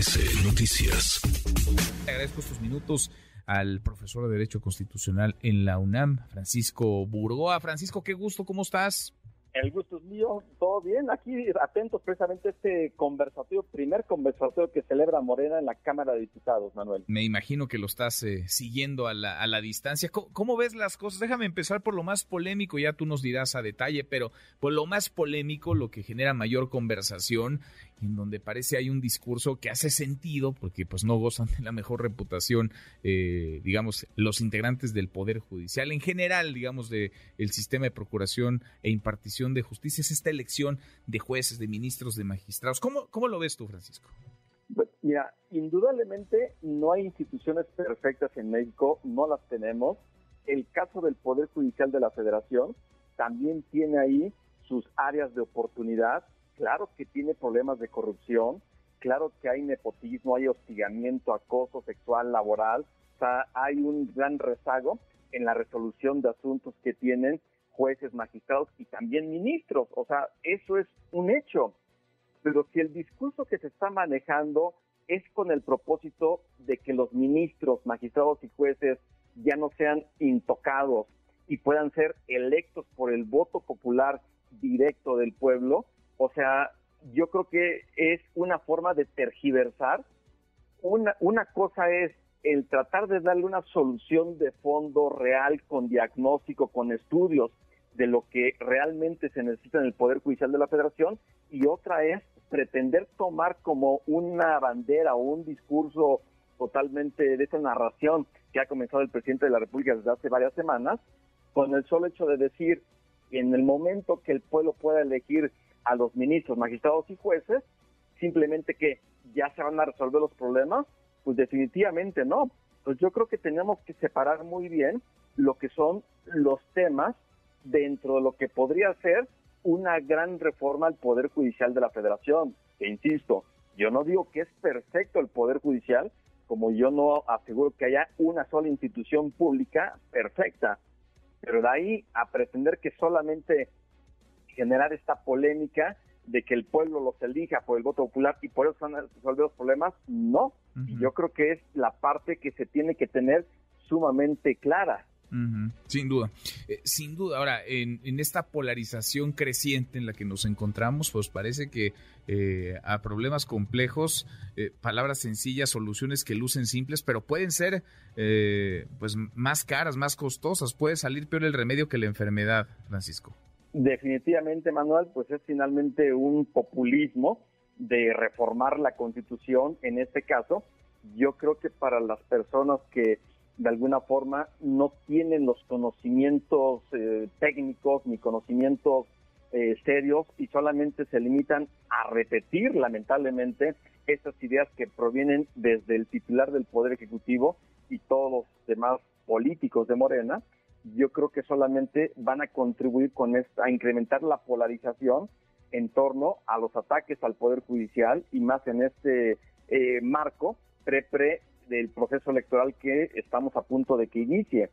Noticias. Agradezco estos minutos al profesor de Derecho Constitucional en la UNAM, Francisco Burgoa. Francisco, qué gusto, ¿cómo estás? El gusto es mío, todo bien. Aquí atentos precisamente a este conversatorio, primer conversatorio que celebra Morena en la Cámara de Diputados, Manuel. Me imagino que lo estás eh, siguiendo a la, a la distancia. ¿Cómo, ves las cosas? Déjame empezar por lo más polémico, ya tú nos dirás a detalle, pero por lo más polémico, lo que genera mayor conversación, en donde parece hay un discurso que hace sentido, porque pues no gozan de la mejor reputación, eh, digamos, los integrantes del Poder Judicial, en general, digamos, de el sistema de procuración e impartición de Justicia es esta elección de jueces, de ministros, de magistrados. ¿Cómo, cómo lo ves tú, Francisco? Pues, mira, indudablemente no hay instituciones perfectas en México, no las tenemos. El caso del Poder Judicial de la Federación también tiene ahí sus áreas de oportunidad. Claro que tiene problemas de corrupción, claro que hay nepotismo, hay hostigamiento, acoso sexual, laboral, o sea, hay un gran rezago en la resolución de asuntos que tienen jueces, magistrados y también ministros. O sea, eso es un hecho. Pero si el discurso que se está manejando es con el propósito de que los ministros, magistrados y jueces ya no sean intocados y puedan ser electos por el voto popular directo del pueblo, o sea, yo creo que es una forma de tergiversar. Una, una cosa es el tratar de darle una solución de fondo real con diagnóstico, con estudios, de lo que realmente se necesita en el Poder Judicial de la Federación. Y otra es pretender tomar como una bandera o un discurso totalmente de esa narración que ha comenzado el presidente de la República desde hace varias semanas, con el solo hecho de decir en el momento que el pueblo pueda elegir a los ministros, magistrados y jueces, simplemente que ya se van a resolver los problemas, pues definitivamente no. Pues yo creo que tenemos que separar muy bien lo que son los temas dentro de lo que podría ser una gran reforma al Poder Judicial de la Federación. Que insisto, yo no digo que es perfecto el Poder Judicial, como yo no aseguro que haya una sola institución pública perfecta, pero de ahí a pretender que solamente generar esta polémica de que el pueblo los elija por el voto popular y por eso van a resolver los problemas, no. Yo creo que es la parte que se tiene que tener sumamente clara. Sin duda, eh, sin duda. Ahora, en, esta polarización creciente en la que nos encontramos, pues parece que eh, a problemas complejos, eh, palabras sencillas, soluciones que lucen simples, pero pueden ser pues más caras, más costosas. Puede salir peor el remedio que la enfermedad, Francisco. Definitivamente, Manuel, pues es finalmente un populismo de reformar la Constitución en este caso. Yo creo que para las personas que de alguna forma no tienen los conocimientos eh, técnicos ni conocimientos eh, serios y solamente se limitan a repetir lamentablemente esas ideas que provienen desde el titular del Poder Ejecutivo y todos los demás políticos de Morena, yo creo que solamente van a contribuir con esta, a incrementar la polarización en torno a los ataques al Poder Judicial y más en este eh, marco pre-pre del proceso electoral que estamos a punto de que inicie.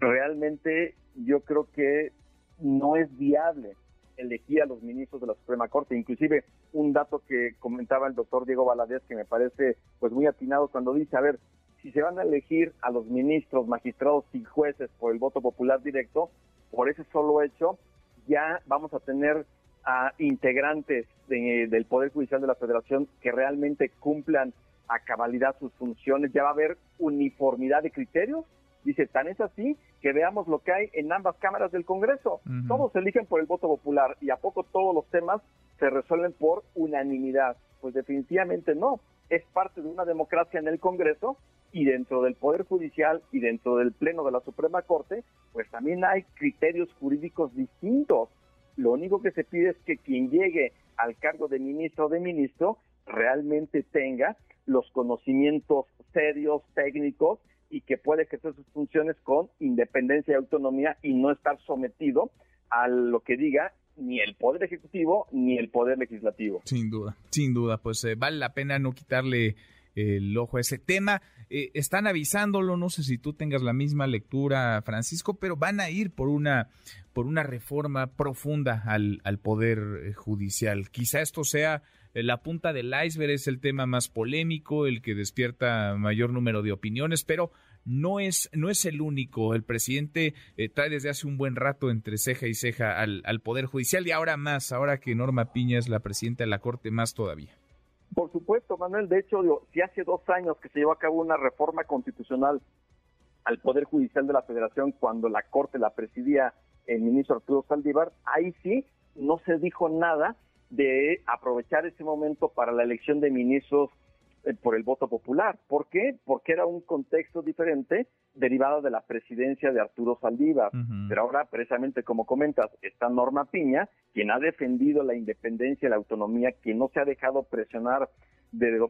Realmente yo creo que no es viable elegir a los ministros de la Suprema Corte. Inclusive un dato que comentaba el doctor Diego Valadez que me parece pues muy atinado cuando dice, a ver, si se van a elegir a los ministros, magistrados y jueces por el voto popular directo, por ese solo hecho, ya vamos a tener a integrantes del Poder Judicial de la Federación que realmente cumplan a cabalidad sus funciones, ya va a haber uniformidad de criterios. Dice, tan es así que veamos lo que hay en ambas cámaras del Congreso. Todos se eligen por el voto popular y a poco todos los temas se resuelven por unanimidad. Pues definitivamente no. Es parte de una democracia en el Congreso y dentro del Poder Judicial y dentro del Pleno de la Suprema Corte, pues también hay criterios jurídicos distintos. Lo único que se pide es que quien llegue al cargo de ministro o de ministro realmente tenga los conocimientos serios, técnicos, y que puede ejercer sus funciones con independencia y autonomía y no estar sometido a lo que diga ni el Poder Ejecutivo ni el Poder Legislativo. Sin duda, sin duda, pues eh, vale la pena no quitarle el ojo a ese tema. eh, están avisándolo, no sé si tú tengas la misma lectura, Francisco, pero van a ir por una, por una reforma profunda al, al Poder eh, Judicial. Quizá esto sea eh, la punta del iceberg, es el tema más polémico, el que despierta mayor número de opiniones, pero no es, no es el único. El presidente trae desde hace un buen rato entre ceja y ceja al, al Poder Judicial y ahora más, ahora que Norma Piña es la presidenta de la Corte, más todavía. Por supuesto, Manuel. De hecho, si hace dos años que se llevó a cabo una reforma constitucional al Poder Judicial de la Federación cuando la Corte la presidía el ministro Arturo Saldívar, ahí sí no se dijo nada de aprovechar ese momento para la elección de ministros eh, por el voto popular. ¿Por qué? Porque era un contexto diferente derivado de la presidencia de Arturo Saldívar. Pero ahora, precisamente como comentas, está Norma Piña, quien ha defendido la independencia y la autonomía, quien no se ha dejado presionar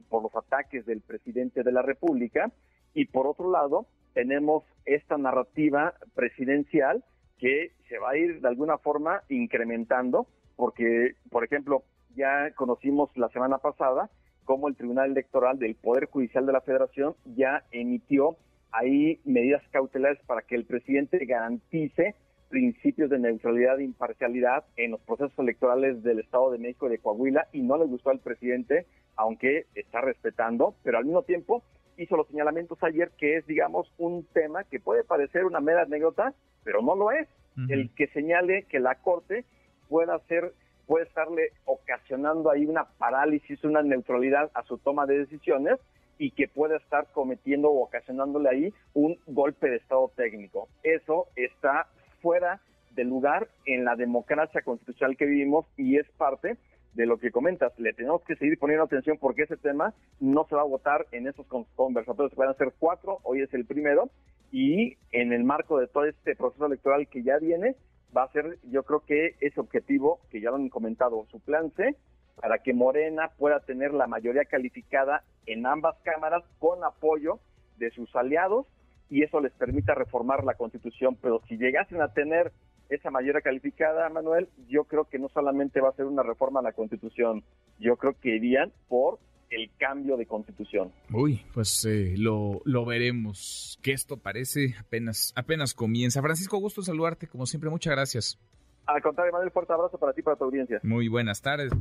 por los ataques del presidente de la República. Y por otro lado, tenemos esta narrativa presidencial que se va a ir de alguna forma incrementando, porque, por ejemplo, ya conocimos la semana pasada cómo el Tribunal Electoral del Poder Judicial de la Federación ya emitió ahí medidas cautelares para que el presidente garantice principios de neutralidad e imparcialidad en los procesos electorales del Estado de México y de Coahuila y no le gustó al presidente, aunque está respetando, pero al mismo tiempo hizo los señalamientos ayer que es, digamos, un tema que puede parecer una mera anécdota, pero no lo es. El que señale que la Corte pueda ser puede estarle ocasionando ahí una parálisis, una neutralidad a su toma de decisiones y que puede estar cometiendo o ocasionándole ahí un golpe de Estado técnico. Eso está fuera de lugar en la democracia constitucional que vivimos y es parte de lo que comentas. Le tenemos que seguir poniendo atención porque ese tema no se va a votar en esos conversatorios. Van a ser cuatro, hoy es el primero, y en el marco de todo este proceso electoral que ya viene, va a ser, yo creo que ese objetivo, que ya lo han comentado, su plan C, para que Morena pueda tener la mayoría calificada en ambas cámaras con apoyo de sus aliados y eso les permita reformar la constitución. Pero si llegasen a tener esa mayoría calificada, Manuel, yo creo que no solamente va a ser una reforma a la constitución, yo creo que irían por el cambio de constitución. Uy, pues eh, lo, lo veremos. Que esto parece apenas, apenas comienza. Francisco, gusto saludarte, como siempre, muchas gracias. Al contrario, Manuel, fuerte abrazo para ti y para tu audiencia. Muy buenas tardes.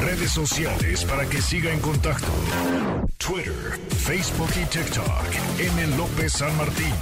Redes sociales para que siga en contacto: Twitter, Facebook y TikTok. M. López San Martín.